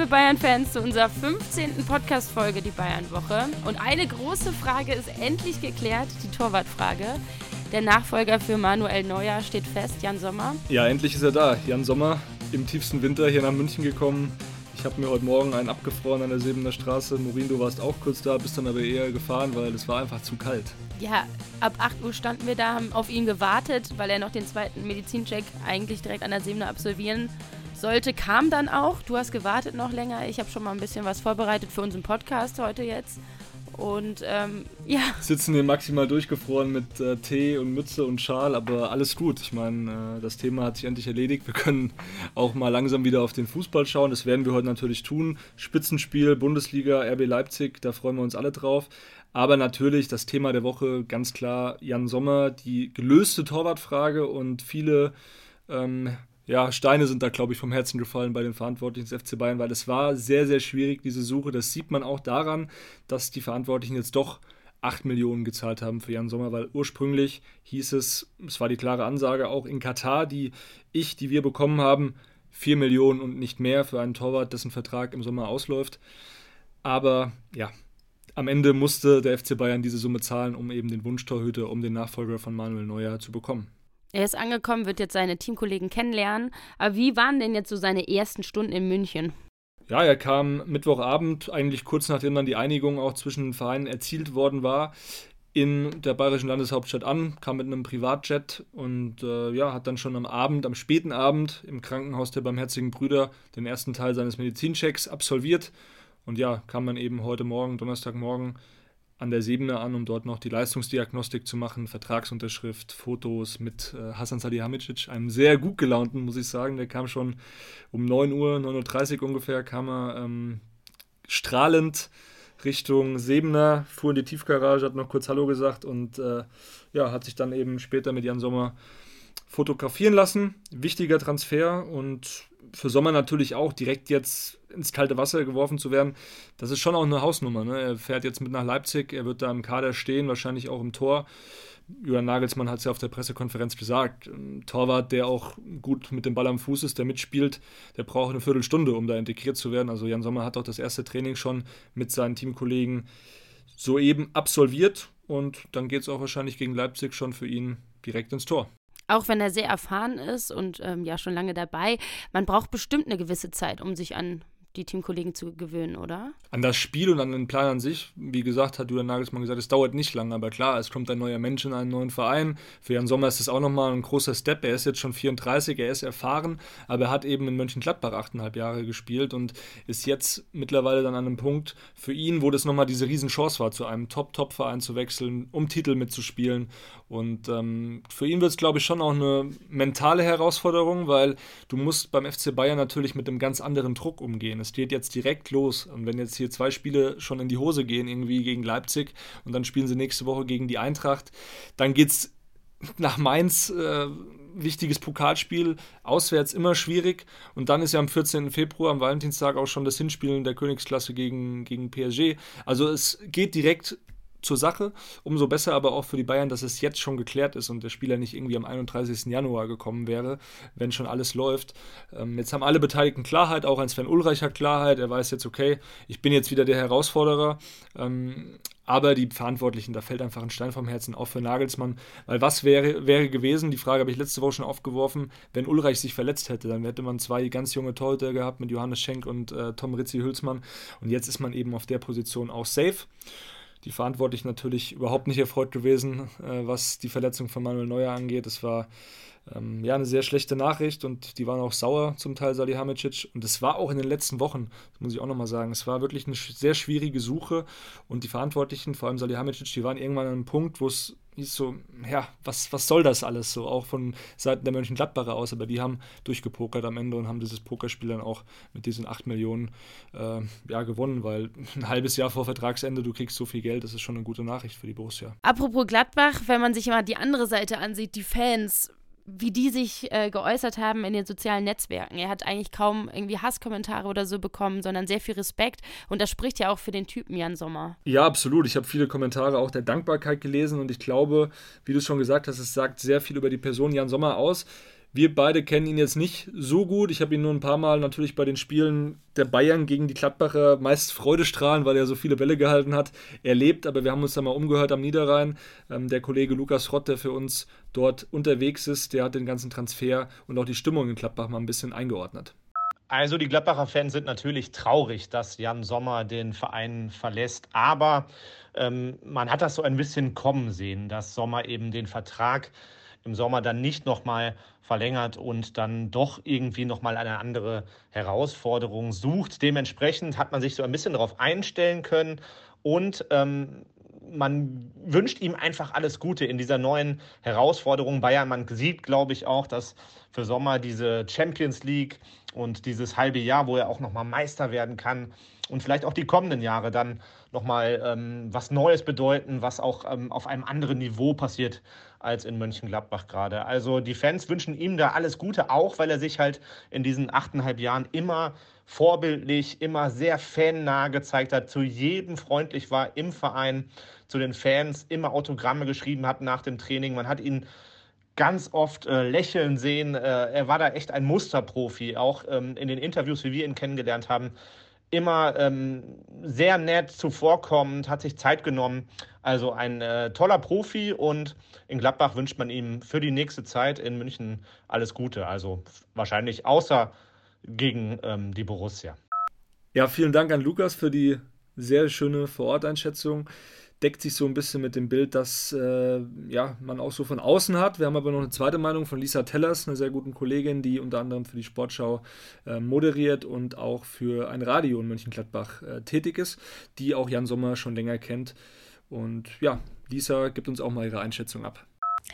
liebe Bayern-Fans, zu unserer 15. Podcast-Folge, die Bayern-Woche. Und eine große Frage ist endlich geklärt, die Torwartfrage. Der Nachfolger für Manuel Neuer steht fest, Jan Sommer. Ja, endlich ist er da. Jan Sommer im tiefsten Winter hier nach München gekommen. Ich habe mir heute Morgen einen abgefroren an der Sebener Straße. Morin, du warst auch kurz da, bist dann aber eher gefahren, weil es war einfach zu kalt. Ja, ab 8 Uhr standen wir da, haben auf ihn gewartet, weil er noch den zweiten Medizincheck eigentlich direkt an der Sebener absolvieren sollte. Kam dann auch. Du hast gewartet noch länger. Ich habe schon mal ein bisschen was vorbereitet für unseren Podcast heute jetzt. Und ähm, ja. Sitzen hier maximal durchgefroren mit äh, Tee und Mütze und Schal, aber alles gut. Ich meine, äh, das Thema hat sich endlich erledigt. Wir können auch mal langsam wieder auf den Fußball schauen. Das werden wir heute natürlich tun. Spitzenspiel, Bundesliga, RB Leipzig, da freuen wir uns alle drauf. Aber natürlich das Thema der Woche ganz klar Jan Sommer, die gelöste Torwartfrage und viele ähm, ja, Steine sind da, glaube ich, vom Herzen gefallen bei den Verantwortlichen des FC Bayern, weil es war sehr, sehr schwierig, diese Suche. Das sieht man auch daran, dass die Verantwortlichen jetzt doch 8 Millionen gezahlt haben für Jan Sommer, weil ursprünglich hieß es, es war die klare Ansage auch in Katar, die ich, die wir bekommen haben, 4 Millionen und nicht mehr für einen Torwart, dessen Vertrag im Sommer ausläuft. Aber ja, am Ende musste der FC Bayern diese Summe zahlen, um eben den Wunschtorhüter, um den Nachfolger von Manuel Neuer zu bekommen. Er ist angekommen, wird jetzt seine Teamkollegen kennenlernen. Aber wie waren denn jetzt so seine ersten Stunden in München? Ja, er kam Mittwochabend, eigentlich kurz nachdem dann die Einigung auch zwischen den Vereinen erzielt worden war, in der bayerischen Landeshauptstadt an, kam mit einem Privatjet und äh, ja, hat dann schon am Abend, am späten Abend im Krankenhaus der Barmherzigen Brüder den ersten Teil seines Medizinchecks absolviert. Und ja, kam dann eben heute Morgen, Donnerstagmorgen, an der Seebene an, um dort noch die Leistungsdiagnostik zu machen, Vertragsunterschrift, Fotos mit äh, Hasan Salihamidzic, einem sehr gut gelaunten, muss ich sagen. Der kam schon um 9 Uhr, 9.30 Uhr ungefähr, kam er ähm, strahlend Richtung Sebener, fuhr in die Tiefgarage, hat noch kurz Hallo gesagt und äh, ja, hat sich dann eben später mit Jan Sommer fotografieren lassen. Wichtiger Transfer und für Sommer natürlich auch direkt jetzt ins kalte Wasser geworfen zu werden, das ist schon auch eine Hausnummer. Ne? Er fährt jetzt mit nach Leipzig, er wird da im Kader stehen, wahrscheinlich auch im Tor. Julian Nagelsmann hat es ja auf der Pressekonferenz gesagt. Ein Torwart, der auch gut mit dem Ball am Fuß ist, der mitspielt, der braucht eine Viertelstunde, um da integriert zu werden. Also Jan Sommer hat auch das erste Training schon mit seinen Teamkollegen soeben absolviert und dann geht es auch wahrscheinlich gegen Leipzig schon für ihn direkt ins Tor auch wenn er sehr erfahren ist und ähm, ja schon lange dabei, man braucht bestimmt eine gewisse Zeit, um sich an die Teamkollegen zu gewöhnen, oder? An das Spiel und an den Plan an sich, wie gesagt, hat Julian Nagelsmann gesagt, es dauert nicht lange, aber klar, es kommt ein neuer Mensch in einen neuen Verein. Für Jan Sommer ist das auch nochmal ein großer Step. Er ist jetzt schon 34, er ist erfahren, aber er hat eben in Mönchengladbach achteinhalb Jahre gespielt und ist jetzt mittlerweile dann an einem Punkt für ihn, wo das nochmal diese Riesenchance war, zu einem Top-Top-Verein zu wechseln, um Titel mitzuspielen. Und ähm, für ihn wird es, glaube ich, schon auch eine mentale Herausforderung, weil du musst beim FC Bayern natürlich mit einem ganz anderen Druck umgehen. Es geht jetzt direkt los. Und wenn jetzt hier zwei Spiele schon in die Hose gehen, irgendwie gegen Leipzig und dann spielen sie nächste Woche gegen die Eintracht, dann geht es nach Mainz. Äh, wichtiges Pokalspiel, auswärts immer schwierig. Und dann ist ja am 14. Februar, am Valentinstag, auch schon das Hinspiel in der Königsklasse gegen, gegen PSG. Also es geht direkt zur Sache. Umso besser aber auch für die Bayern, dass es jetzt schon geklärt ist und der Spieler nicht irgendwie am 31. Januar gekommen wäre, wenn schon alles läuft. Ähm, jetzt haben alle Beteiligten Klarheit, auch ein Sven Ulreich hat Klarheit. Er weiß jetzt, okay, ich bin jetzt wieder der Herausforderer. Ähm, aber die Verantwortlichen, da fällt einfach ein Stein vom Herzen, auch für Nagelsmann. Weil was wäre, wäre gewesen, die Frage habe ich letzte Woche schon aufgeworfen, wenn Ulreich sich verletzt hätte, dann hätte man zwei ganz junge Torhüter gehabt mit Johannes Schenk und äh, Tom Ritzi-Hülsmann. Und jetzt ist man eben auf der Position auch safe die Verantwortlichen natürlich überhaupt nicht erfreut gewesen, äh, was die Verletzung von Manuel Neuer angeht. Es war ähm, ja eine sehr schlechte Nachricht und die waren auch sauer zum Teil Salihamidzic. Und es war auch in den letzten Wochen, das muss ich auch nochmal sagen, es war wirklich eine sehr schwierige Suche und die Verantwortlichen, vor allem Salihamidzic, die waren irgendwann an einem Punkt, wo es hieß so, ja, was, was soll das alles so, auch von Seiten der Mönchengladbacher aus, aber die haben durchgepokert am Ende und haben dieses Pokerspiel dann auch mit diesen 8 Millionen äh, ja, gewonnen, weil ein halbes Jahr vor Vertragsende, du kriegst so viel Geld, das ist schon eine gute Nachricht für die Borussia. Apropos Gladbach, wenn man sich mal die andere Seite ansieht, die Fans, wie die sich äh, geäußert haben in den sozialen Netzwerken. Er hat eigentlich kaum irgendwie Hasskommentare oder so bekommen, sondern sehr viel Respekt. Und das spricht ja auch für den Typen Jan Sommer. Ja, absolut. Ich habe viele Kommentare auch der Dankbarkeit gelesen und ich glaube, wie du schon gesagt hast, es sagt sehr viel über die Person Jan Sommer aus Wir beide kennen ihn jetzt nicht so gut. Ich habe ihn nur ein paar Mal natürlich bei den Spielen der Bayern gegen die Gladbacher meist Freudestrahlen, weil er so viele Bälle gehalten hat, erlebt. Aber wir haben uns da mal umgehört am Niederrhein. Ähm, der Kollege Lukas Rott, der für uns dort unterwegs ist, der hat den ganzen Transfer und auch die Stimmung in Gladbach mal ein bisschen eingeordnet. Also die Gladbacher Fans sind natürlich traurig, dass Jan Sommer den Verein verlässt. Aber ähm, man hat das so ein bisschen kommen sehen, dass Sommer eben den Vertrag im Sommer dann nicht nochmal verlängert und dann doch irgendwie nochmal eine andere Herausforderung sucht. Dementsprechend hat man sich so ein bisschen darauf einstellen können und ähm, man wünscht ihm einfach alles Gute in dieser neuen Herausforderung. Bayern, man sieht, glaube ich, auch, dass für Sommer diese Champions League und dieses halbe Jahr, wo er auch nochmal Meister werden kann und vielleicht auch die kommenden Jahre dann nochmal ähm, was Neues bedeuten, was auch ähm, auf einem anderen Niveau passiert als in Mönchengladbach gerade. Also die Fans wünschen ihm da alles Gute, auch weil er sich halt in diesen achteinhalb Jahren immer vorbildlich, immer sehr fannah gezeigt hat, zu jedem freundlich war im Verein, zu den Fans immer Autogramme geschrieben hat nach dem Training. Man hat ihn ganz oft äh, lächeln sehen. Äh, er war da echt ein Musterprofi, auch ähm, in den Interviews, wie wir ihn kennengelernt haben. Immer ähm, sehr nett, zuvorkommend, hat sich Zeit genommen. Also ein äh, toller Profi und in Gladbach wünscht man ihm für die nächste Zeit in München alles Gute. Also wahrscheinlich außer gegen ähm, die Borussia. Ja, vielen Dank an Lukas für die sehr schöne Vororteinschätzung deckt sich so ein bisschen mit dem Bild, das äh, ja, man auch so von außen hat. Wir haben aber noch eine zweite Meinung von Lisa Tellers, einer sehr guten Kollegin, die unter anderem für die Sportschau äh, moderiert und auch für ein Radio in Mönchengladbach äh, tätig ist, die auch Jan Sommer schon länger kennt. Und ja, Lisa gibt uns auch mal ihre Einschätzung ab.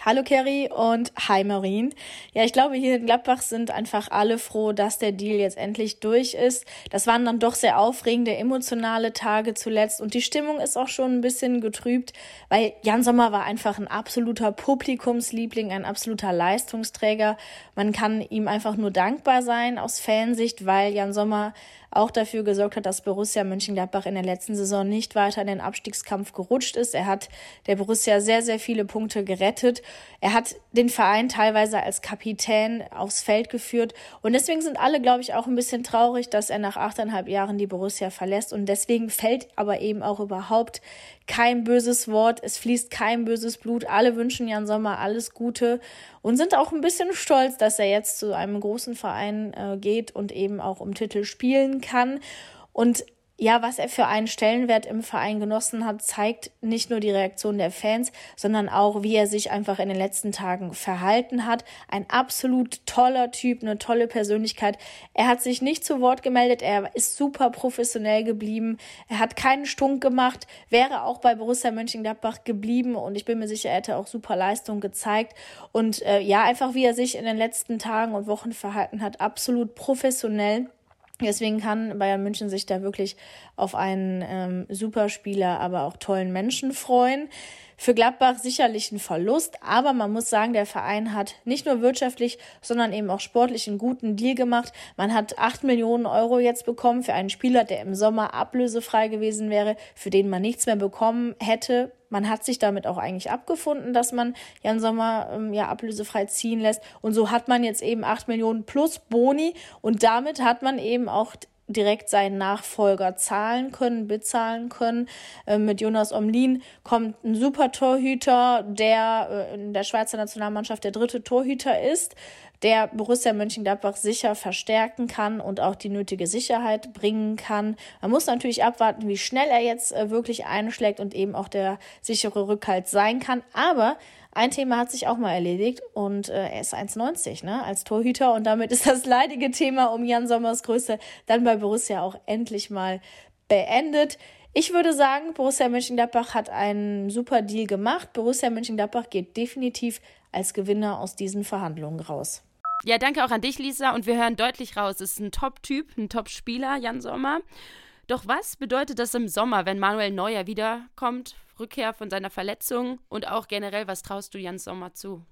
Hallo Kerry und hi Maureen. Ja, ich glaube, hier in Gladbach sind einfach alle froh, dass der Deal jetzt endlich durch ist. Das waren dann doch sehr aufregende, emotionale Tage zuletzt und die Stimmung ist auch schon ein bisschen getrübt, weil Jan Sommer war einfach ein absoluter Publikumsliebling, ein absoluter Leistungsträger. Man kann ihm einfach nur dankbar sein aus Fansicht, weil Jan Sommer auch dafür gesorgt hat, dass Borussia Mönchengladbach in der letzten Saison nicht weiter in den Abstiegskampf gerutscht ist. Er hat der Borussia sehr, sehr viele Punkte gerettet. Er hat den Verein teilweise als Kapitän aufs Feld geführt. Und deswegen sind alle, glaube ich, auch ein bisschen traurig, dass er nach achteinhalb Jahren die Borussia verlässt. Und deswegen fällt aber eben auch überhaupt kein böses Wort. Es fließt kein böses Blut. Alle wünschen Jan Sommer alles Gute und sind auch ein bisschen stolz, dass er jetzt zu einem großen Verein äh, geht und eben auch um Titel spielen kann. Und ja, was er für einen Stellenwert im Verein genossen hat, zeigt nicht nur die Reaktion der Fans, sondern auch, wie er sich einfach in den letzten Tagen verhalten hat. Ein absolut toller Typ, eine tolle Persönlichkeit. Er hat sich nicht zu Wort gemeldet, er ist super professionell geblieben, er hat keinen Stunk gemacht, wäre auch bei Borussia Mönchengladbach geblieben und ich bin mir sicher, er hätte auch super Leistung gezeigt. Und äh, ja, einfach wie er sich in den letzten Tagen und Wochen verhalten hat, absolut professionell. Deswegen kann Bayern München sich da wirklich auf einen ähm, Superspieler, aber auch tollen Menschen freuen. Für Gladbach sicherlich ein Verlust, aber man muss sagen, der Verein hat nicht nur wirtschaftlich, sondern eben auch sportlich einen guten Deal gemacht. Man hat acht Millionen Euro jetzt bekommen für einen Spieler, der im Sommer ablösefrei gewesen wäre, für den man nichts mehr bekommen hätte. Man hat sich damit auch eigentlich abgefunden, dass man Jan Sommer ähm, ja ablösefrei ziehen lässt. Und so hat man jetzt eben acht Millionen plus Boni und damit hat man eben auch direkt seinen Nachfolger zahlen können, bezahlen können. Äh, mit Jonas Omlin kommt ein super Torhüter, der äh, in der Schweizer Nationalmannschaft der dritte Torhüter ist, der Borussia Mönchengladbach sicher verstärken kann und auch die nötige Sicherheit bringen kann. Man muss natürlich abwarten, wie schnell er jetzt äh, wirklich einschlägt und eben auch der sichere Rückhalt sein kann. Aber ein Thema hat sich auch mal erledigt und äh, er ist 1,90 ne, als Torhüter und damit ist das leidige Thema um Jan Sommers Größe dann bei Borussia auch endlich mal beendet. Ich würde sagen, Borussia Mönchengladbach hat einen super Deal gemacht. Borussia Mönchengladbach geht definitiv als Gewinner aus diesen Verhandlungen raus. Ja, danke auch an dich, Lisa. Und wir hören deutlich raus, es ist ein Top-Typ, ein Top-Spieler, Jan Sommer. Doch was bedeutet das im Sommer, wenn Manuel Neuer wiederkommt? Rückkehr von seiner Verletzung und auch generell, was traust du Jan Sommer zu?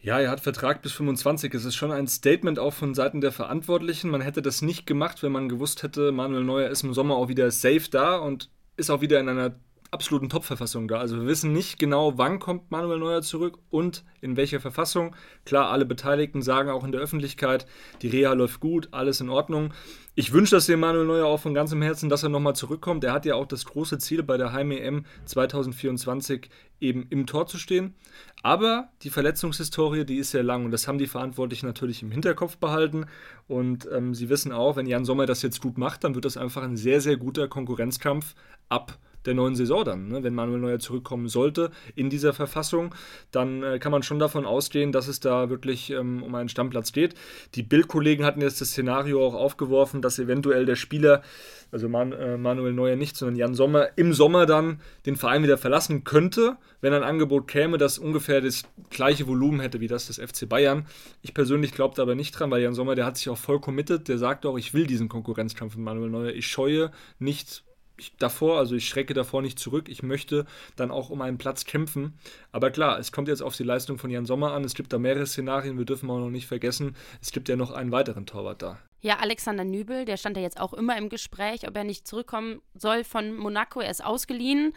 Ja, er hat Vertrag bis 25. Es ist schon ein Statement auch von Seiten der Verantwortlichen. Man hätte das nicht gemacht, wenn man gewusst hätte, Manuel Neuer ist im Sommer auch wieder safe da und ist auch wieder in einer absoluten Top-Verfassung da. Also wir wissen nicht genau, wann kommt Manuel Neuer zurück und in welcher Verfassung. Klar, alle Beteiligten sagen auch in der Öffentlichkeit, die Reha läuft gut, alles in Ordnung. Ich wünsche das dem Manuel Neuer auch von ganzem Herzen, dass er nochmal zurückkommt. Er hat ja auch das große Ziel bei der Heim-EM 2024 eben im Tor zu stehen. Aber die Verletzungshistorie, die ist sehr lang und das haben die Verantwortlichen natürlich im Hinterkopf behalten. Und ähm, sie wissen auch, wenn Jan Sommer das jetzt gut macht, dann wird das einfach ein sehr, sehr guter Konkurrenzkampf ab der neuen Saison dann. Ne? Wenn Manuel Neuer zurückkommen sollte in dieser Verfassung, dann äh, kann man schon davon ausgehen, dass es da wirklich ähm, um einen Stammplatz geht. Die Bildkollegen hatten jetzt das Szenario auch aufgeworfen, dass eventuell der Spieler, also Man, äh, Manuel Neuer nicht, sondern Jan Sommer, im Sommer dann den Verein wieder verlassen könnte, wenn ein Angebot käme, das ungefähr das gleiche Volumen hätte wie das des FC Bayern. Ich persönlich glaube da aber nicht dran, weil Jan Sommer, der hat sich auch voll committed, der sagt auch, ich will diesen Konkurrenzkampf mit Manuel Neuer. Ich scheue nicht ich, davor, also ich schrecke davor nicht zurück. Ich möchte dann auch um einen Platz kämpfen. Aber klar, es kommt jetzt auf die Leistung von Jan Sommer an. Es gibt da mehrere Szenarien. Wir dürfen auch noch nicht vergessen, es gibt ja noch einen weiteren Torwart da. Ja, Alexander Nübel, der stand ja jetzt auch immer im Gespräch, ob er nicht zurückkommen soll von Monaco. Er ist ausgeliehen.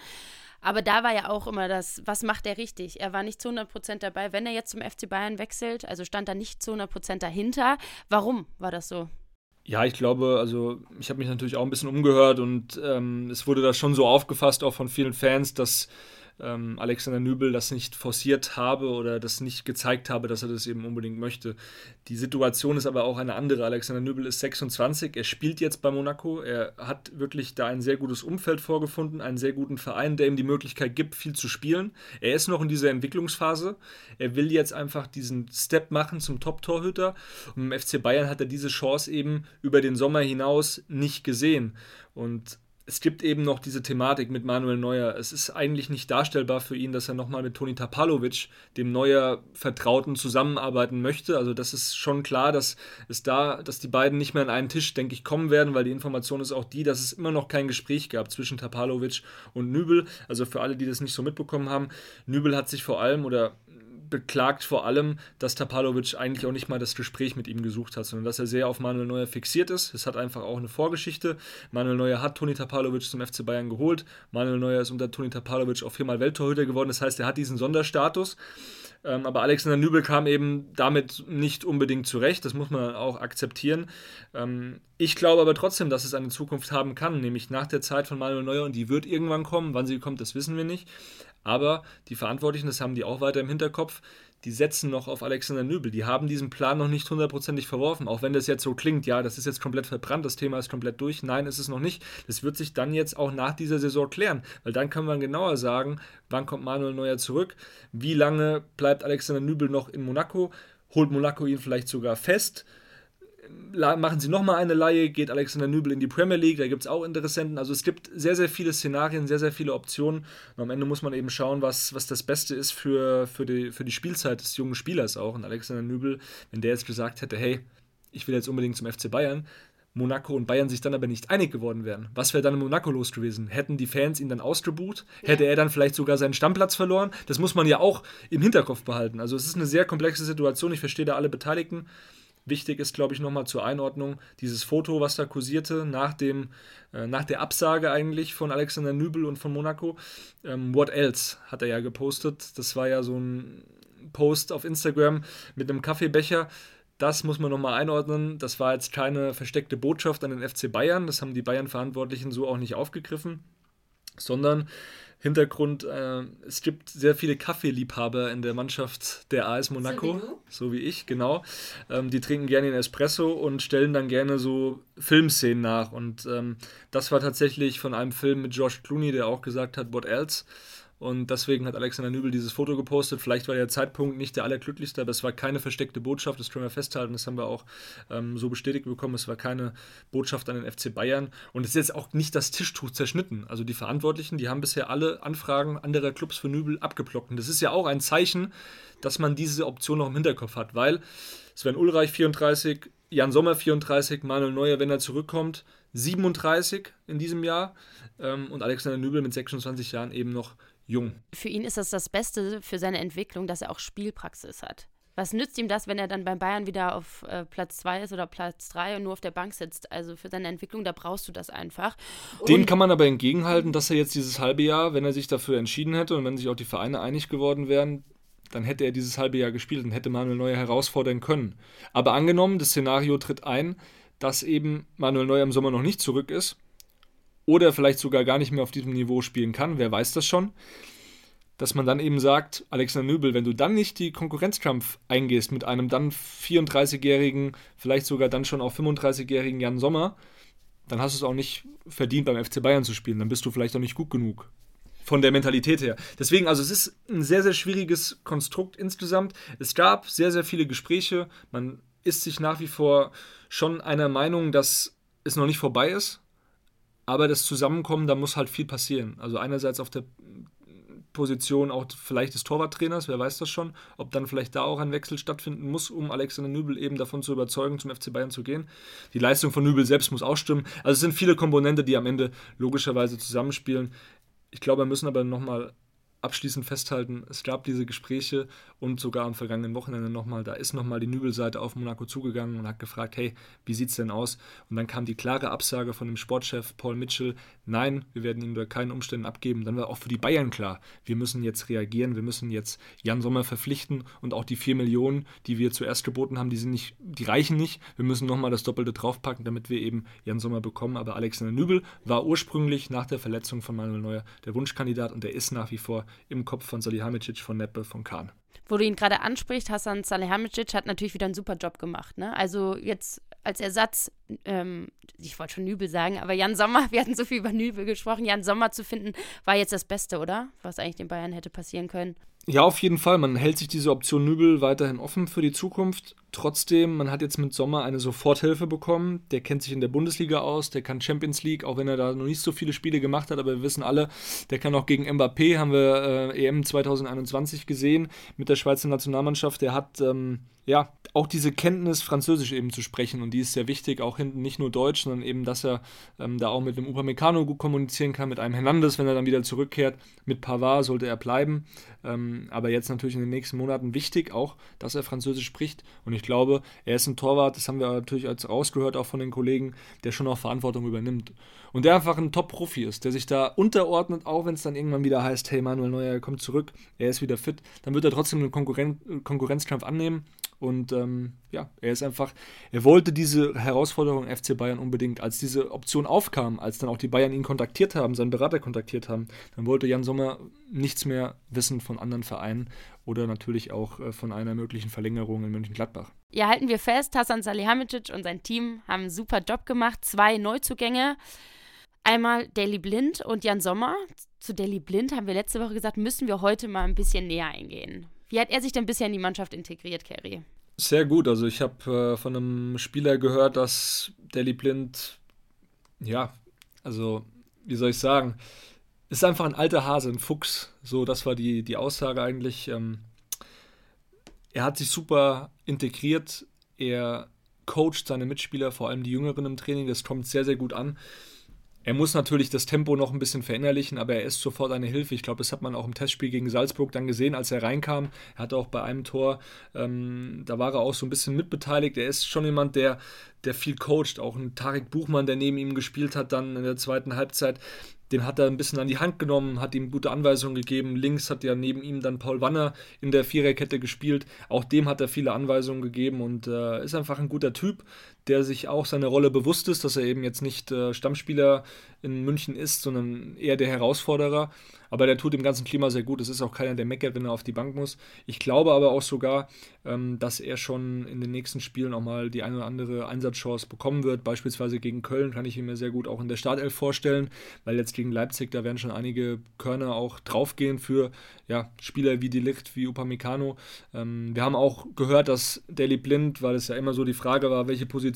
Aber da war ja auch immer das, was macht er richtig? Er war nicht zu 100% dabei, wenn er jetzt zum FC Bayern wechselt. Also stand er nicht zu 100% dahinter. Warum war das so? Ja, ich glaube, also ich habe mich natürlich auch ein bisschen umgehört und ähm, es wurde da schon so aufgefasst, auch von vielen Fans, dass ähm, Alexander Nübel das nicht forciert habe oder das nicht gezeigt habe, dass er das eben unbedingt möchte. Die Situation ist aber auch eine andere. Alexander Nübel ist 26, er spielt jetzt bei Monaco, er hat wirklich da ein sehr gutes Umfeld vorgefunden, einen sehr guten Verein, der ihm die Möglichkeit gibt, viel zu spielen. Er ist noch in dieser Entwicklungsphase. Er will jetzt einfach diesen Step machen zum Top-Torhüter. Und im FC Bayern hat er diese Chance eben über den Sommer hinaus nicht gesehen. Und es gibt eben noch diese Thematik mit Manuel Neuer. Es ist eigentlich nicht darstellbar für ihn, dass er nochmal mit Toni Tapalovic, dem Neuer Vertrauten, zusammenarbeiten möchte. Also das ist schon klar, dass es da, dass die beiden nicht mehr an einen Tisch, denke ich, kommen werden, weil die Information ist auch die, dass es immer noch kein Gespräch gab zwischen Tapalovic und Nübel. Also für alle, die das nicht so mitbekommen haben, Nübel hat sich vor allem oder beklagt vor allem, dass Tapalovic eigentlich auch nicht mal das Gespräch mit ihm gesucht hat, sondern dass er sehr auf Manuel Neuer fixiert ist. Es hat einfach auch eine Vorgeschichte. Manuel Neuer hat Toni Tapalovic zum FC Bayern geholt. Manuel Neuer ist unter Toni Tapalovic auch viermal Welttorhüter geworden. Das heißt, er hat diesen Sonderstatus. Ähm, aber Alexander Nübel kam eben damit nicht unbedingt zurecht. Das muss man auch akzeptieren. Ähm, ich glaube aber trotzdem, dass es eine Zukunft haben kann, nämlich nach der Zeit von Manuel Neuer und die wird irgendwann kommen. Wann sie kommt, das wissen wir nicht. Aber die Verantwortlichen, das haben die auch weiter im Hinterkopf, die setzen noch auf Alexander Nübel. Die haben diesen Plan noch nicht hundertprozentig verworfen. Auch wenn das jetzt so klingt, ja, das ist jetzt komplett verbrannt, das Thema ist komplett durch. Nein, ist es noch nicht. Das wird sich dann jetzt auch nach dieser Saison klären, weil dann kann man genauer sagen, wann kommt Manuel Neuer zurück, wie lange bleibt Alexander Nübel noch in Monaco, holt Monaco ihn vielleicht sogar fest machen sie nochmal eine Laie, geht Alexander Nübel in die Premier League, da gibt es auch Interessenten. Also es gibt sehr, sehr viele Szenarien, sehr, sehr viele Optionen. Und am Ende muss man eben schauen, was, was das Beste ist für, für, die, für die Spielzeit des jungen Spielers auch. Und Alexander Nübel, wenn der jetzt gesagt hätte, hey, ich will jetzt unbedingt zum FC Bayern, Monaco und Bayern sich dann aber nicht einig geworden wären. Was wäre dann in Monaco los gewesen? Hätten die Fans ihn dann ausgebucht? Hätte er dann vielleicht sogar seinen Stammplatz verloren? Das muss man ja auch im Hinterkopf behalten. Also es ist eine sehr komplexe Situation. Ich verstehe da alle Beteiligten. Wichtig ist, glaube ich, nochmal zur Einordnung dieses Foto, was da kursierte, nach, dem, äh, nach der Absage eigentlich von Alexander Nübel und von Monaco. Ähm, What else hat er ja gepostet. Das war ja so ein Post auf Instagram mit einem Kaffeebecher. Das muss man nochmal einordnen. Das war jetzt keine versteckte Botschaft an den FC Bayern. Das haben die Bayern-Verantwortlichen so auch nicht aufgegriffen, sondern Hintergrund, äh, es gibt sehr viele Kaffeeliebhaber in der Mannschaft der AS Monaco, so wie, so wie ich, genau. Ähm, die trinken gerne den Espresso und stellen dann gerne so Filmszenen nach. Und ähm, das war tatsächlich von einem Film mit George Clooney, der auch gesagt hat, what else? Und deswegen hat Alexander Nübel dieses Foto gepostet. Vielleicht war der Zeitpunkt nicht der allerglücklichste, aber es war keine versteckte Botschaft. Das können wir festhalten. Das haben wir auch ähm, so bestätigt bekommen. Es war keine Botschaft an den FC Bayern. Und es ist jetzt auch nicht das Tischtuch zerschnitten. Also die Verantwortlichen, die haben bisher alle Anfragen anderer Clubs für Nübel abgeblockt. Und das ist ja auch ein Zeichen, dass man diese Option noch im Hinterkopf hat, weil Sven Ulreich 34, Jan Sommer 34, Manuel Neuer, wenn er zurückkommt, 37 in diesem Jahr ähm, und Alexander Nübel mit 26 Jahren eben noch jung. Für ihn ist das das Beste für seine Entwicklung, dass er auch Spielpraxis hat. Was nützt ihm das, wenn er dann beim Bayern wieder auf äh, Platz 2 ist oder Platz 3 und nur auf der Bank sitzt? Also für seine Entwicklung, da brauchst du das einfach. Dem kann man aber entgegenhalten, dass er jetzt dieses halbe Jahr, wenn er sich dafür entschieden hätte und wenn sich auch die Vereine einig geworden wären, dann hätte er dieses halbe Jahr gespielt und hätte Manuel Neuer herausfordern können. Aber angenommen, das Szenario tritt ein, dass eben Manuel Neuer im Sommer noch nicht zurück ist oder vielleicht sogar gar nicht mehr auf diesem Niveau spielen kann, wer weiß das schon, dass man dann eben sagt, Alexander Nübel, wenn du dann nicht die Konkurrenzkampf eingehst mit einem dann 34-jährigen, vielleicht sogar dann schon auch 35-jährigen Jan Sommer, dann hast du es auch nicht verdient, beim FC Bayern zu spielen. Dann bist du vielleicht auch nicht gut genug. Von der Mentalität her. Deswegen, also es ist ein sehr, sehr schwieriges Konstrukt insgesamt. Es gab sehr, sehr viele Gespräche. Man ist sich nach wie vor schon einer Meinung, dass es noch nicht vorbei ist. Aber das Zusammenkommen, da muss halt viel passieren. Also einerseits auf der Position auch vielleicht des Torwarttrainers, wer weiß das schon, ob dann vielleicht da auch ein Wechsel stattfinden muss, um Alexander Nübel eben davon zu überzeugen, zum FC Bayern zu gehen. Die Leistung von Nübel selbst muss auch stimmen. Also es sind viele Komponente, die am Ende logischerweise zusammenspielen. Ich glaube, wir müssen aber nochmal abschließend festhalten, es gab diese Gespräche und sogar am vergangenen Wochenende nochmal, da ist nochmal die Nübelseite auf Monaco zugegangen und hat gefragt, hey, wie sieht es denn aus? Und dann kam die klare Absage von dem Sportchef Paul Mitchell, nein, wir werden ihn unter keinen Umständen abgeben. Dann war auch für die Bayern klar, wir müssen jetzt reagieren, wir müssen jetzt Jan Sommer verpflichten und auch die 4 Millionen, die wir zuerst geboten haben, die sind nicht, die reichen nicht. Wir müssen nochmal das Doppelte draufpacken, damit wir eben Jan Sommer bekommen. Aber Alexander Nübel war ursprünglich nach der Verletzung von Manuel Neuer der Wunschkandidat und der ist nach wie vor im Kopf von Salihamidzic, von Neppe, von Kahn. Wo du ihn gerade ansprichst, Hassan Salihamidzic hat natürlich wieder einen super Job gemacht. Ne? Also jetzt als Ersatz, ähm, ich wollte schon Nübel sagen, aber Jan Sommer, wir hatten so viel über Nübel gesprochen, Jan Sommer zu finden, war jetzt das Beste, oder? Was eigentlich den Bayern hätte passieren können. Ja, auf jeden Fall. Man hält sich diese Option Nübel weiterhin offen für die Zukunft. Trotzdem, man hat jetzt mit Sommer eine Soforthilfe bekommen. Der kennt sich in der Bundesliga aus, der kann Champions League, auch wenn er da noch nicht so viele Spiele gemacht hat, aber wir wissen alle, der kann auch gegen Mbappé, haben wir äh, EM 2021 gesehen mit der Schweizer Nationalmannschaft. Der hat ähm, ja auch diese Kenntnis, Französisch eben zu sprechen und die ist sehr wichtig, auch hinten nicht nur Deutsch, sondern eben, dass er ähm, da auch mit dem Upamecano gut kommunizieren kann, mit einem Hernandez, wenn er dann wieder zurückkehrt, mit Pavard sollte er bleiben. Ähm, aber jetzt natürlich in den nächsten Monaten wichtig auch, dass er Französisch spricht. Und ich glaube, er ist ein Torwart, das haben wir natürlich als rausgehört auch von den Kollegen, der schon auch Verantwortung übernimmt. Und der einfach ein Top-Profi ist, der sich da unterordnet, auch wenn es dann irgendwann wieder heißt, hey, Manuel Neuer kommt zurück, er ist wieder fit, dann wird er trotzdem einen Konkurren Konkurrenzkampf annehmen. Und ähm, ja, er ist einfach, er wollte diese Herausforderung FC Bayern unbedingt. Als diese Option aufkam, als dann auch die Bayern ihn kontaktiert haben, seinen Berater kontaktiert haben, dann wollte Jan Sommer nichts mehr wissen von anderen Vereinen oder natürlich auch äh, von einer möglichen Verlängerung in Mönchengladbach. Ja, halten wir fest, Hasan Salihamidzic und sein Team haben einen super Job gemacht. Zwei Neuzugänge. Einmal Daily Blind und Jan Sommer. Zu Daily Blind haben wir letzte Woche gesagt, müssen wir heute mal ein bisschen näher eingehen. Wie hat er sich denn bisher in die Mannschaft integriert, Kerry? Sehr gut. Also ich habe äh, von einem Spieler gehört, dass Daily Blind, ja, also wie soll ich sagen, ist einfach ein alter Hase, ein Fuchs. So, das war die, die Aussage eigentlich. Ähm, er hat sich super integriert. Er coacht seine Mitspieler, vor allem die Jüngeren im Training. Das kommt sehr, sehr gut an. Er muss natürlich das Tempo noch ein bisschen verinnerlichen, aber er ist sofort eine Hilfe. Ich glaube, das hat man auch im Testspiel gegen Salzburg dann gesehen, als er reinkam. Er hatte auch bei einem Tor, ähm, da war er auch so ein bisschen mitbeteiligt. Er ist schon jemand, der, der viel coacht. Auch ein Tarek Buchmann, der neben ihm gespielt hat, dann in der zweiten Halbzeit den hat er ein bisschen an die Hand genommen, hat ihm gute Anweisungen gegeben. Links hat ja neben ihm dann Paul Wanner in der Viererkette gespielt. Auch dem hat er viele Anweisungen gegeben und äh, ist einfach ein guter Typ, der sich auch seiner Rolle bewusst ist, dass er eben jetzt nicht äh, Stammspieler in München ist, sondern eher der Herausforderer. Aber der tut dem ganzen Klima sehr gut. Es ist auch keiner, der meckert, wenn er auf die Bank muss. Ich glaube aber auch sogar, ähm, dass er schon in den nächsten Spielen auch mal die eine oder andere Einsatzchance bekommen wird. Beispielsweise gegen Köln kann ich ihn mir sehr gut auch in der Startelf vorstellen, weil jetzt gegen Leipzig, da werden schon einige Körner auch draufgehen für ja, Spieler wie Delicht, wie Upamecano. Ähm, wir haben auch gehört, dass Daily Blind, weil es ja immer so die Frage war, welche Position,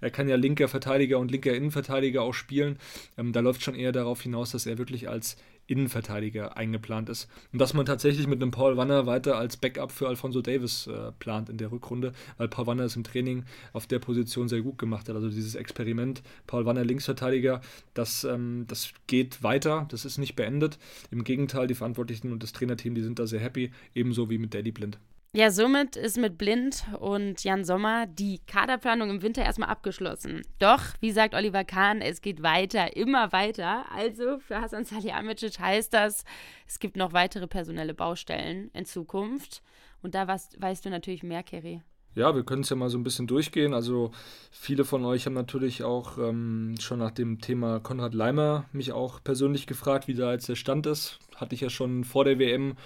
er kann ja linker Verteidiger und linker Innenverteidiger auch spielen. Ähm, da läuft schon eher darauf hinaus, dass er wirklich als Innenverteidiger eingeplant ist. Und dass man tatsächlich mit einem Paul Wanner weiter als Backup für Alfonso Davis äh, plant in der Rückrunde, weil Paul Wanner es im Training auf der Position sehr gut gemacht hat. Also dieses Experiment, Paul Wanner Linksverteidiger, das, ähm, das geht weiter, das ist nicht beendet. Im Gegenteil, die Verantwortlichen und das Trainerteam, die sind da sehr happy, ebenso wie mit Daddy Blind. Ja, somit ist mit Blind und Jan Sommer die Kaderplanung im Winter erstmal abgeschlossen. Doch, wie sagt Oliver Kahn, es geht weiter, immer weiter. Also für Hasan Salihamidzic heißt das, es gibt noch weitere personelle Baustellen in Zukunft. Und da weißt, weißt du natürlich mehr, Kerry. Ja, wir können es ja mal so ein bisschen durchgehen. Also viele von euch haben natürlich auch ähm, schon nach dem Thema Konrad Leimer mich auch persönlich gefragt, wie da jetzt der Stand ist. Hatte ich ja schon vor der WM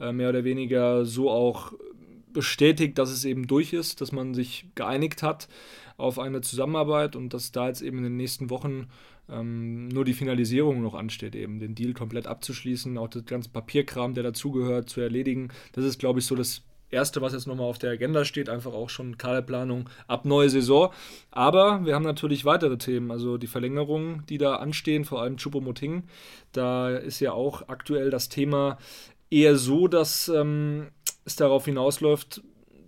äh, mehr oder weniger so auch bestätigt, dass es eben durch ist, dass man sich geeinigt hat auf eine Zusammenarbeit und dass da jetzt eben in den nächsten Wochen ähm, nur die Finalisierung noch ansteht, eben den Deal komplett abzuschließen, auch das ganze Papierkram, der dazugehört, zu erledigen. Das ist, glaube ich, so das Erste, was jetzt nochmal auf der Agenda steht, einfach auch schon Kaderplanung ab neue Saison. Aber wir haben natürlich weitere Themen, also die Verlängerungen, die da anstehen, vor allem Chupomoting. Da ist ja auch aktuell das Thema eher so, dass ähm, es darauf hinausläuft,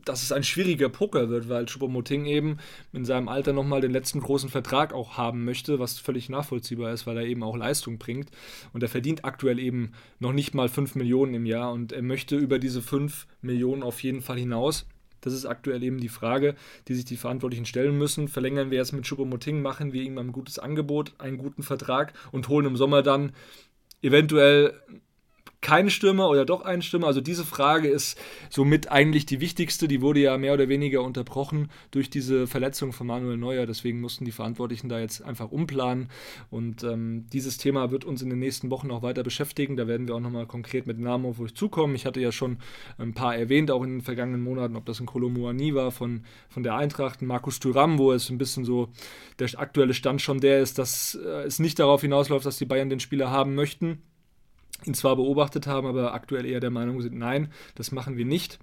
dass es ein schwieriger Poker wird, weil Choupo-Moting eben in seinem Alter nochmal den letzten großen Vertrag auch haben möchte, was völlig nachvollziehbar ist, weil er eben auch Leistung bringt. Und er verdient aktuell eben noch nicht mal 5 Millionen im Jahr und er möchte über diese 5 Millionen auf jeden Fall hinaus. Das ist aktuell eben die Frage, die sich die Verantwortlichen stellen müssen. Verlängern wir es mit Choupo-Moting, machen wir ihm ein gutes Angebot, einen guten Vertrag und holen im Sommer dann eventuell keinen Stürmer oder doch einen Stürmer? Also diese Frage ist somit eigentlich die wichtigste. Die wurde ja mehr oder weniger unterbrochen durch diese Verletzung von Manuel Neuer. Deswegen mussten die Verantwortlichen da jetzt einfach umplanen. Und ähm, dieses Thema wird uns in den nächsten Wochen noch weiter beschäftigen. Da werden wir auch nochmal konkret mit Namen auf euch zukommen. Ich hatte ja schon ein paar erwähnt, auch in den vergangenen Monaten, ob das ein Kolomuani war von, von der Eintracht, Markus Thuram, wo es ein bisschen so der aktuelle Stand schon der ist, dass äh, es nicht darauf hinausläuft, dass die Bayern den Spieler haben möchten ihn zwar beobachtet haben, aber aktuell eher der Meinung sind, nein, das machen wir nicht.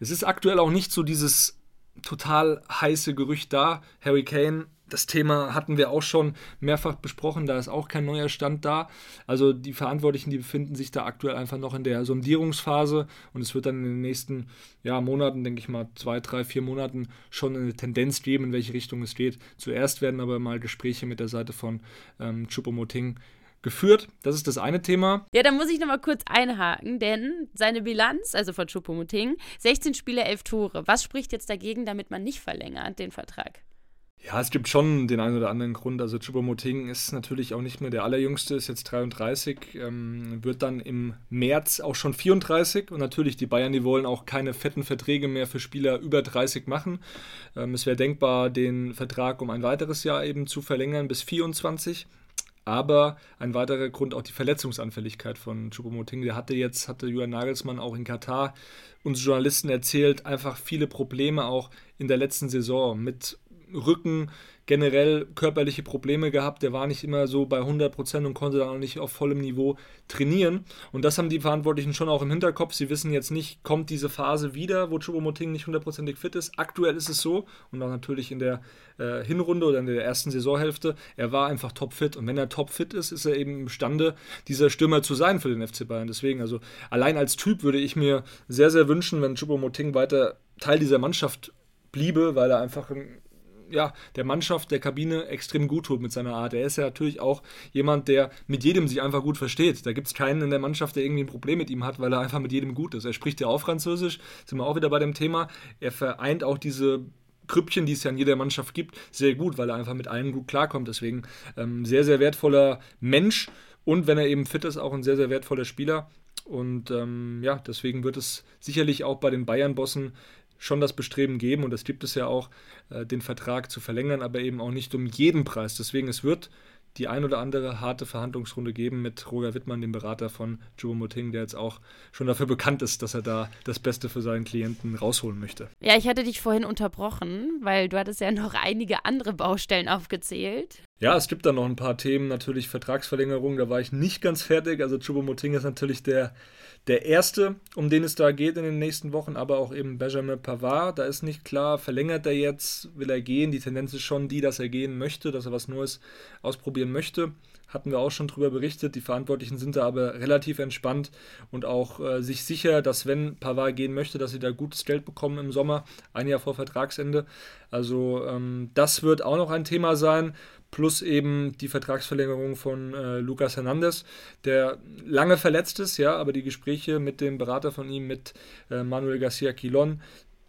Es ist aktuell auch nicht so dieses total heiße Gerücht da. Harry Kane, das Thema hatten wir auch schon mehrfach besprochen, da ist auch kein neuer Stand da. Also die Verantwortlichen, die befinden sich da aktuell einfach noch in der Sondierungsphase und es wird dann in den nächsten ja, Monaten, denke ich mal, zwei, drei, vier Monaten schon eine Tendenz geben, in welche Richtung es geht. Zuerst werden aber mal Gespräche mit der Seite von ähm, Chupomoting geführt. Das ist das eine Thema. Ja, da muss ich nochmal kurz einhaken, denn seine Bilanz, also von Choupo-Moting, 16 Spiele, 11 Tore. Was spricht jetzt dagegen, damit man nicht verlängert den Vertrag? Ja, es gibt schon den einen oder anderen Grund. Also Choupo-Moting ist natürlich auch nicht mehr der allerjüngste, ist jetzt 33, ähm, wird dann im März auch schon 34 und natürlich die Bayern, die wollen auch keine fetten Verträge mehr für Spieler über 30 machen. Ähm, es wäre denkbar, den Vertrag um ein weiteres Jahr eben zu verlängern bis 24. Aber ein weiterer Grund auch die Verletzungsanfälligkeit von Choupo-Moting. Der hatte jetzt, hatte Julian Nagelsmann auch in Katar uns Journalisten erzählt, einfach viele Probleme auch in der letzten Saison mit Rücken, generell körperliche Probleme gehabt. Der war nicht immer so bei 100% und konnte dann auch nicht auf vollem Niveau trainieren. Und das haben die Verantwortlichen schon auch im Hinterkopf. Sie wissen jetzt nicht, kommt diese Phase wieder, wo Choupo-Moting nicht hundertprozentig fit ist. Aktuell ist es so und auch natürlich in der äh, Hinrunde oder in der ersten Saisonhälfte, er war einfach topfit. Und wenn er topfit ist, ist er eben imstande, dieser Stürmer zu sein für den FC Bayern. Deswegen, also allein als Typ würde ich mir sehr, sehr wünschen, wenn Choupo-Moting weiter Teil dieser Mannschaft bliebe, weil er einfach ein ja, der Mannschaft, der Kabine extrem gut tut mit seiner Art. Er ist ja natürlich auch jemand, der mit jedem sich einfach gut versteht. Da gibt es keinen in der Mannschaft, der irgendwie ein Problem mit ihm hat, weil er einfach mit jedem gut ist. Er spricht ja auch Französisch, sind wir auch wieder bei dem Thema. Er vereint auch diese Krüppchen, die es ja in jeder Mannschaft gibt, sehr gut, weil er einfach mit allen gut klarkommt. Deswegen ähm, sehr, sehr wertvoller Mensch und wenn er eben fit ist, auch ein sehr, sehr wertvoller Spieler. Und ähm, ja, deswegen wird es sicherlich auch bei den Bayern-Bossen schon das Bestreben geben, und das gibt es ja auch, äh, den Vertrag zu verlängern, aber eben auch nicht um jeden Preis. Deswegen, es wird die ein oder andere harte Verhandlungsrunde geben mit Roger Wittmann, dem Berater von Joe Moting, der jetzt auch schon dafür bekannt ist, dass er da das Beste für seinen Klienten rausholen möchte. Ja, ich hatte dich vorhin unterbrochen, weil du hattest ja noch einige andere Baustellen aufgezählt. Ja, es gibt da noch ein paar Themen, natürlich Vertragsverlängerung, da war ich nicht ganz fertig. Also Chubo Moting ist natürlich der der erste, um den es da geht in den nächsten Wochen, aber auch eben Benjamin Pavard, da ist nicht klar, verlängert er jetzt, will er gehen. Die Tendenz ist schon die, dass er gehen möchte, dass er was Neues ausprobieren möchte. Hatten wir auch schon darüber berichtet. Die Verantwortlichen sind da aber relativ entspannt und auch äh, sich sicher, dass wenn Pavard gehen möchte, dass sie da gutes Geld bekommen im Sommer, ein Jahr vor Vertragsende. Also ähm, das wird auch noch ein Thema sein. Plus eben die Vertragsverlängerung von äh, Lucas Hernandez, der lange verletzt ist, ja, aber die Gespräche mit dem Berater von ihm, mit äh, Manuel Garcia Quilon,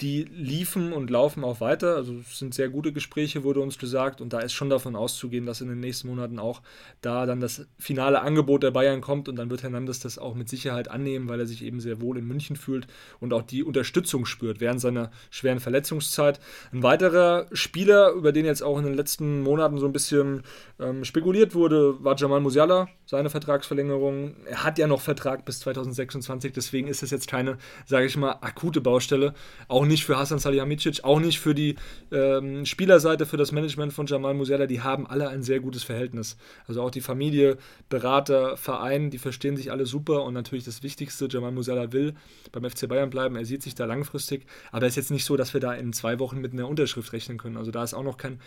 die liefen und laufen auch weiter. Also es sind sehr gute Gespräche, wurde uns gesagt. Und da ist schon davon auszugehen, dass in den nächsten Monaten auch da dann das finale Angebot der Bayern kommt. Und dann wird Hernandez das auch mit Sicherheit annehmen, weil er sich eben sehr wohl in München fühlt und auch die Unterstützung spürt während seiner schweren Verletzungszeit. Ein weiterer Spieler, über den jetzt auch in den letzten Monaten so ein bisschen ähm, spekuliert wurde, war Jamal Musiala, seine Vertragsverlängerung. Er hat ja noch Vertrag bis 2026, deswegen ist es jetzt keine, sage ich mal, akute Baustelle. Auch nicht für Hasan Salihamidzic, auch nicht für die ähm, Spielerseite, für das Management von Jamal Musiala. Die haben alle ein sehr gutes Verhältnis. Also auch die Familie, Berater, Verein, die verstehen sich alle super und natürlich das Wichtigste, Jamal Musiala will beim FC Bayern bleiben. Er sieht sich da langfristig, aber es ist jetzt nicht so, dass wir da in zwei Wochen mit einer Unterschrift rechnen können. Also da ist auch noch kein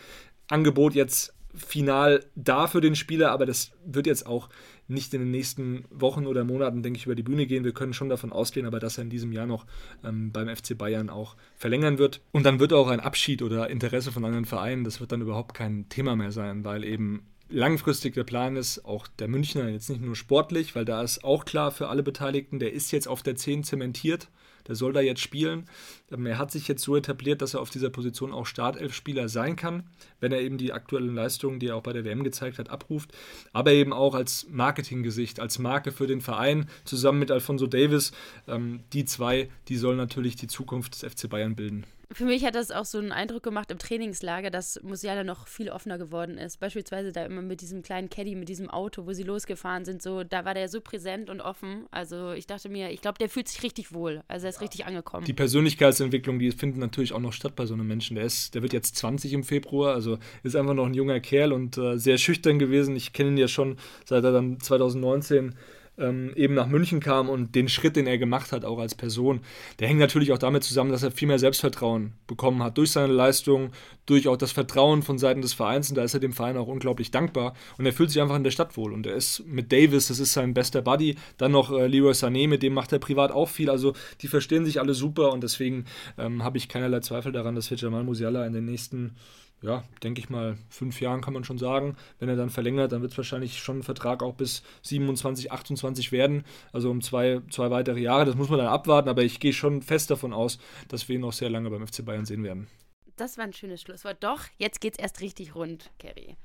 Angebot jetzt final da für den Spieler, aber das wird jetzt auch nicht in den nächsten Wochen oder Monaten, denke ich, über die Bühne gehen. Wir können schon davon ausgehen, aber dass er in diesem Jahr noch ähm, beim FC Bayern auch verlängern wird. Und dann wird auch ein Abschied oder Interesse von anderen Vereinen, das wird dann überhaupt kein Thema mehr sein, weil eben langfristig der Plan ist, auch der Münchner jetzt nicht nur sportlich, weil da ist auch klar für alle Beteiligten, der ist jetzt auf der 10 zementiert der soll da jetzt spielen. Ähm, er hat sich jetzt so etabliert, dass er auf dieser Position auch Startelf-Spieler sein kann, wenn er eben die aktuellen Leistungen, die er auch bei der WM gezeigt hat, abruft. Aber eben auch als Marketinggesicht, als Marke für den Verein, zusammen mit Alfonso Davis. Ähm, die zwei, die sollen natürlich die Zukunft des FC Bayern bilden. Für mich hat das auch so einen Eindruck gemacht im Trainingslager, dass Musiala noch viel offener geworden ist. Beispielsweise da immer mit diesem kleinen Caddy, mit diesem Auto, wo sie losgefahren sind, so, da war der so präsent und offen. Also ich dachte mir, ich glaube, der fühlt sich richtig wohl. Also er ist ja. richtig angekommen. Die Persönlichkeitsentwicklung, die findet natürlich auch noch statt bei so einem Menschen. Der, ist, der wird jetzt 20 im Februar, also ist einfach noch ein junger Kerl und äh, sehr schüchtern gewesen. Ich kenne ihn ja schon, seit er dann 2019 ähm, eben nach München kam und den Schritt, den er gemacht hat, auch als Person, der hängt natürlich auch damit zusammen, dass er viel mehr Selbstvertrauen bekommen hat durch seine Leistung, durch auch das Vertrauen von Seiten des Vereins. Und da ist er dem Verein auch unglaublich dankbar. Und er fühlt sich einfach in der Stadt wohl. Und er ist mit Davis, das ist sein bester Buddy, dann noch äh, Leroy Sané, mit dem macht er privat auch viel, also die verstehen sich alle super. Und deswegen ähm, habe ich keinerlei Zweifel daran, dass wir Jamal Musiala in den nächsten ja, denke ich mal, fünf Jahren kann man schon sagen. Wenn er dann verlängert, dann wird es wahrscheinlich schon ein Vertrag auch bis 27, 28 werden. Also um zwei, zwei weitere Jahre. Das muss man dann abwarten, aber ich gehe schon fest davon aus, dass wir ihn noch sehr lange beim FC Bayern sehen werden. Das war ein schönes Schlusswort. Doch, jetzt geht's erst richtig rund, Kerry.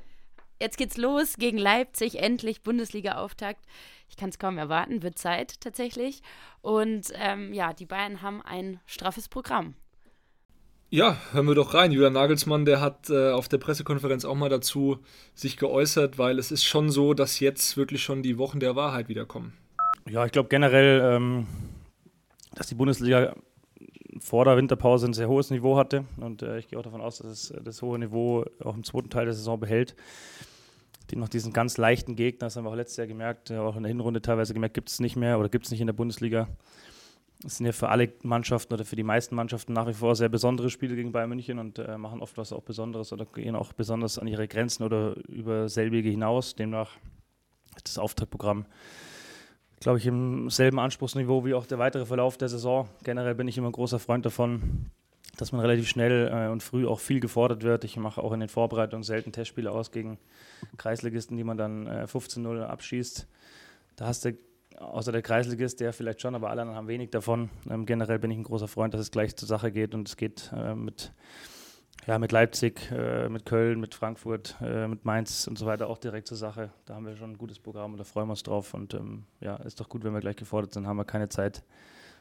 Jetzt geht's los gegen Leipzig, endlich Bundesliga-Auftakt. Ich kann es kaum erwarten, wird Zeit tatsächlich. Und ähm, ja, die Bayern haben ein straffes Programm. Ja, hören wir doch rein. Julian Nagelsmann, der hat äh, auf der Pressekonferenz auch mal dazu sich geäußert, weil es ist schon so, dass jetzt wirklich schon die Wochen der Wahrheit wiederkommen. Ja, ich glaube generell, ähm, dass die Bundesliga vor der Winterpause ein sehr hohes Niveau hatte und äh, ich gehe auch davon aus, dass es äh, das hohe Niveau auch im zweiten Teil der Saison behält. Die noch diesen ganz leichten Gegner, das haben wir auch letztes Jahr gemerkt, auch in der Hinrunde teilweise gemerkt, gibt es nicht mehr oder gibt es nicht in der Bundesliga. Es sind ja für alle Mannschaften oder für die meisten Mannschaften nach wie vor sehr besondere Spiele gegen Bayern München und äh, machen oft was auch Besonderes oder gehen auch besonders an ihre Grenzen oder über selbige hinaus. Demnach ist das Auftaktprogramm, glaube ich, im selben Anspruchsniveau wie auch der weitere Verlauf der Saison. Generell bin ich immer ein großer Freund davon, dass man relativ schnell äh, und früh auch viel gefordert wird. Ich mache auch in den Vorbereitungen selten Testspiele aus gegen Kreisligisten, die man dann äh, 15-0 abschießt. Da hast du außer der Kreisligist, der vielleicht schon, aber alle anderen haben wenig davon. Ähm, generell bin ich ein großer Freund, dass es gleich zur Sache geht und es geht äh, mit, ja, mit Leipzig, äh, mit Köln, mit Frankfurt, äh, mit Mainz und so weiter auch direkt zur Sache. Da haben wir schon ein gutes Programm und da freuen wir uns drauf. Und ähm, ja, ist doch gut, wenn wir gleich gefordert sind, haben wir keine Zeit,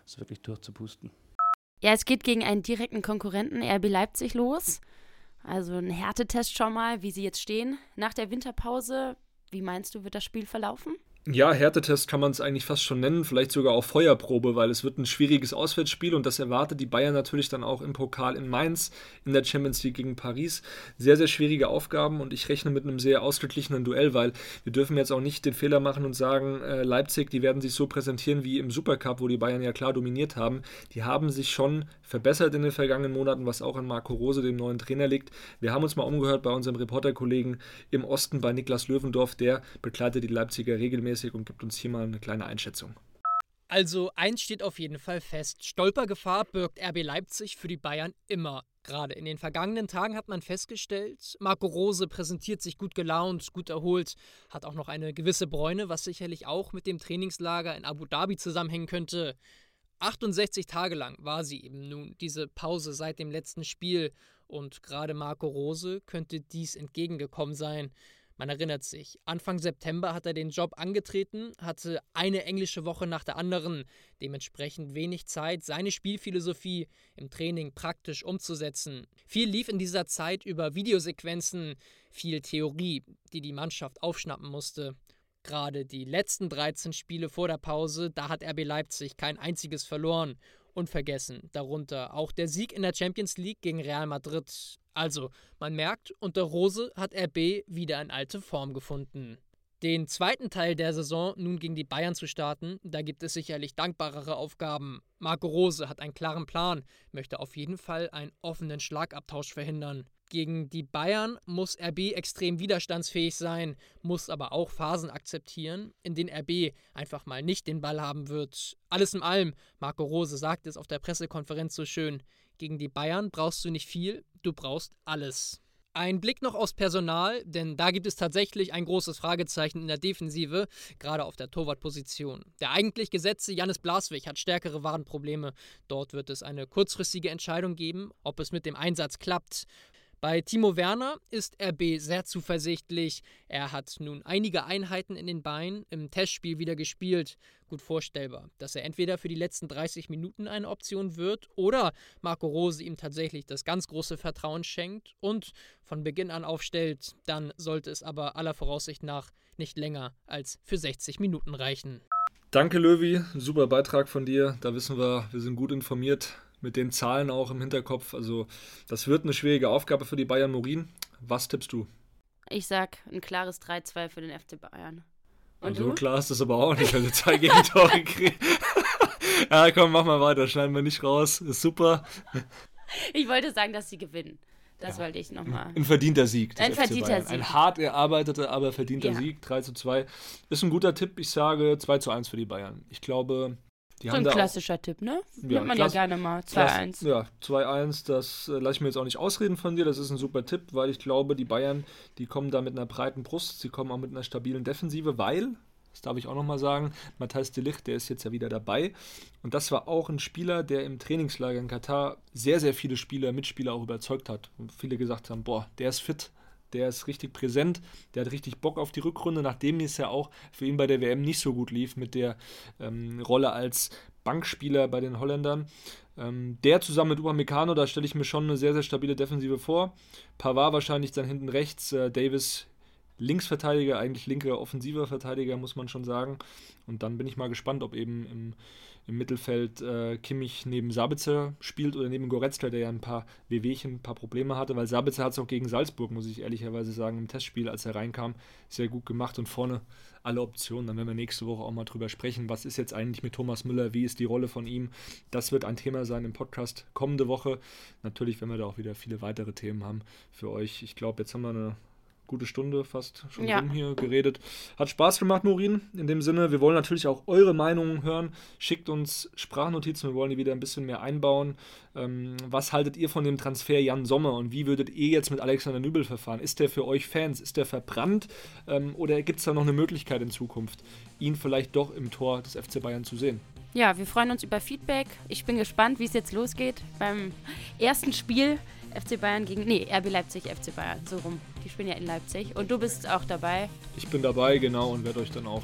es wirklich durchzupusten. Ja, es geht gegen einen direkten Konkurrenten, RB Leipzig, los. Also ein Härtetest schon mal, wie sie jetzt stehen nach der Winterpause. Wie meinst du, wird das Spiel verlaufen? Ja, Härtetest kann man es eigentlich fast schon nennen, vielleicht sogar auch Feuerprobe, weil es wird ein schwieriges Auswärtsspiel und das erwartet die Bayern natürlich dann auch im Pokal in Mainz, in der Champions League gegen Paris. Sehr, sehr schwierige Aufgaben und ich rechne mit einem sehr ausgeglichenen Duell, weil wir dürfen jetzt auch nicht den Fehler machen und sagen, äh, Leipzig, die werden sich so präsentieren wie im Supercup, wo die Bayern ja klar dominiert haben. Die haben sich schon verbessert in den vergangenen Monaten, was auch an Marco Rose, dem neuen Trainer, liegt. Wir haben uns mal umgehört bei unserem Reporterkollegen im Osten, bei Niklas Löwendorf, der begleitet die Leipziger regelmäßig und gibt uns hier mal eine kleine Einschätzung. Also eins steht auf jeden Fall fest. Stolpergefahr birgt RB Leipzig für die Bayern immer. Gerade in den vergangenen Tagen hat man festgestellt, Marco Rose präsentiert sich gut gelaunt, gut erholt, hat auch noch eine gewisse Bräune, was sicherlich auch mit dem Trainingslager in Abu Dhabi zusammenhängen könnte. 68 Tage lang war sie eben nun, diese Pause seit dem letzten Spiel, und gerade Marco Rose könnte dies entgegengekommen sein. Man erinnert sich, Anfang September hat er den Job angetreten, hatte eine englische Woche nach der anderen, dementsprechend wenig Zeit, seine Spielphilosophie im Training praktisch umzusetzen. Viel lief in dieser Zeit über Videosequenzen, viel Theorie, die die Mannschaft aufschnappen musste. Gerade die letzten 13 Spiele vor der Pause, da hat RB Leipzig kein einziges verloren. Unvergessen, darunter auch der Sieg in der Champions League gegen Real Madrid. Also, man merkt, unter Rose hat RB wieder in alte Form gefunden. Den zweiten Teil der Saison nun gegen die Bayern zu starten, da gibt es sicherlich dankbarere Aufgaben. Marco Rose hat einen klaren Plan, möchte auf jeden Fall einen offenen Schlagabtausch verhindern. Gegen die Bayern muss RB extrem widerstandsfähig sein, muss aber auch Phasen akzeptieren, in denen RB einfach mal nicht den Ball haben wird. Alles in allem, Marco Rose sagt es auf der Pressekonferenz so schön, gegen die Bayern brauchst du nicht viel, du brauchst alles. Ein Blick noch aufs Personal, denn da gibt es tatsächlich ein großes Fragezeichen in der Defensive, gerade auf der Torwartposition. Der eigentlich gesetzte Janis Blaswig hat stärkere Warenprobleme. Dort wird es eine kurzfristige Entscheidung geben, ob es mit dem Einsatz klappt. Bei Timo Werner ist RB sehr zuversichtlich. Er hat nun einige Einheiten in den Beinen im Testspiel wieder gespielt. Gut vorstellbar, dass er entweder für die letzten 30 Minuten eine Option wird oder Marco Rose ihm tatsächlich das ganz große Vertrauen schenkt und von Beginn an aufstellt. Dann sollte es aber aller Voraussicht nach nicht länger als für 60 Minuten reichen. Danke, Löwy. Super Beitrag von dir. Da wissen wir, wir sind gut informiert mit den Zahlen auch im Hinterkopf. Also das wird eine schwierige Aufgabe für die Bayern Morin. Was tippst du? Ich sag ein klares 3-2 für den FC Bayern. Und so du? klar ist das aber auch nicht, wenn du zwei Gegentore kriegst. ja, komm, mach mal weiter, schneiden wir nicht raus. Ist super. Ich wollte sagen, dass sie gewinnen. Das ja. wollte ich nochmal. Ein verdienter Sieg. Ein verdienter Sieg. Ein hart erarbeiteter, aber verdienter ja. Sieg. 3 zu 2. Ist ein guter Tipp. Ich sage 2 zu 1 für die Bayern. Ich glaube, die so ein klassischer auch, Tipp, ne? Ja, Nimmt man Klasse, ja gerne mal. 2-1. Ja, 2-1, das äh, lasse ich mir jetzt auch nicht ausreden von dir. Das ist ein super Tipp, weil ich glaube, die Bayern, die kommen da mit einer breiten Brust. Sie kommen auch mit einer stabilen Defensive, weil, das darf ich auch nochmal sagen, Matthias de Ligt, der ist jetzt ja wieder dabei. Und das war auch ein Spieler, der im Trainingslager in Katar sehr, sehr viele Spieler, Mitspieler auch überzeugt hat. Und viele gesagt haben, boah, der ist fit, der ist richtig präsent, der hat richtig Bock auf die Rückrunde, nachdem es ja auch für ihn bei der WM nicht so gut lief mit der ähm, Rolle als Bankspieler bei den Holländern. Ähm, der zusammen mit Upamecano, da stelle ich mir schon eine sehr, sehr stabile Defensive vor. Pavard wahrscheinlich dann hinten rechts, äh, Davis Linksverteidiger, eigentlich linker offensiver Verteidiger, muss man schon sagen. Und dann bin ich mal gespannt, ob eben im im Mittelfeld äh, Kimmich neben Sabitzer spielt oder neben Goretzka, der ja ein paar Wehwehchen, ein paar Probleme hatte, weil Sabitzer hat es auch gegen Salzburg, muss ich ehrlicherweise sagen, im Testspiel, als er reinkam, sehr gut gemacht und vorne alle Optionen. Dann werden wir nächste Woche auch mal drüber sprechen, was ist jetzt eigentlich mit Thomas Müller, wie ist die Rolle von ihm. Das wird ein Thema sein im Podcast kommende Woche. Natürlich, wenn wir da auch wieder viele weitere Themen haben für euch. Ich glaube, jetzt haben wir eine gute Stunde fast schon ja. rum hier geredet. Hat Spaß gemacht, Morin. In dem Sinne, wir wollen natürlich auch eure Meinungen hören. Schickt uns Sprachnotizen, wir wollen die wieder ein bisschen mehr einbauen. Ähm, was haltet ihr von dem Transfer Jan Sommer und wie würdet ihr jetzt mit Alexander Nübel verfahren? Ist der für euch Fans? Ist der verbrannt? Ähm, oder gibt es da noch eine Möglichkeit in Zukunft, ihn vielleicht doch im Tor des FC Bayern zu sehen? Ja, wir freuen uns über Feedback. Ich bin gespannt, wie es jetzt losgeht beim ersten Spiel FC Bayern gegen. Nee, RB Leipzig, FC Bayern, so rum. Die spielen ja in Leipzig. Und du bist auch dabei. Ich bin dabei, genau, und werde euch dann auch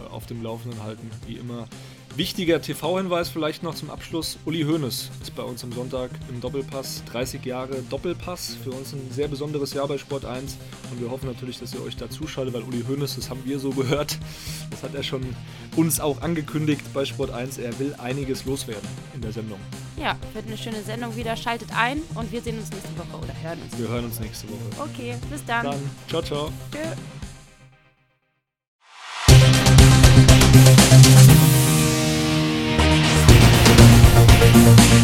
äh, auf dem Laufenden halten, wie immer. Wichtiger TV-Hinweis vielleicht noch zum Abschluss. Uli Hoeneß ist bei uns am Sonntag im Doppelpass. 30 Jahre Doppelpass. Für uns ein sehr besonderes Jahr bei Sport 1. Und wir hoffen natürlich, dass ihr euch da zuschaltet, weil Uli Hoeneß, das haben wir so gehört, das hat er schon uns auch angekündigt bei Sport 1. Er will einiges loswerden in der Sendung. Ja, wird eine schöne Sendung wieder. Schaltet ein und wir sehen uns nächste Woche oder hören uns. Wir hören uns nächste Woche. Okay, bis dann. Dann, ciao, ciao. Tschö. Thank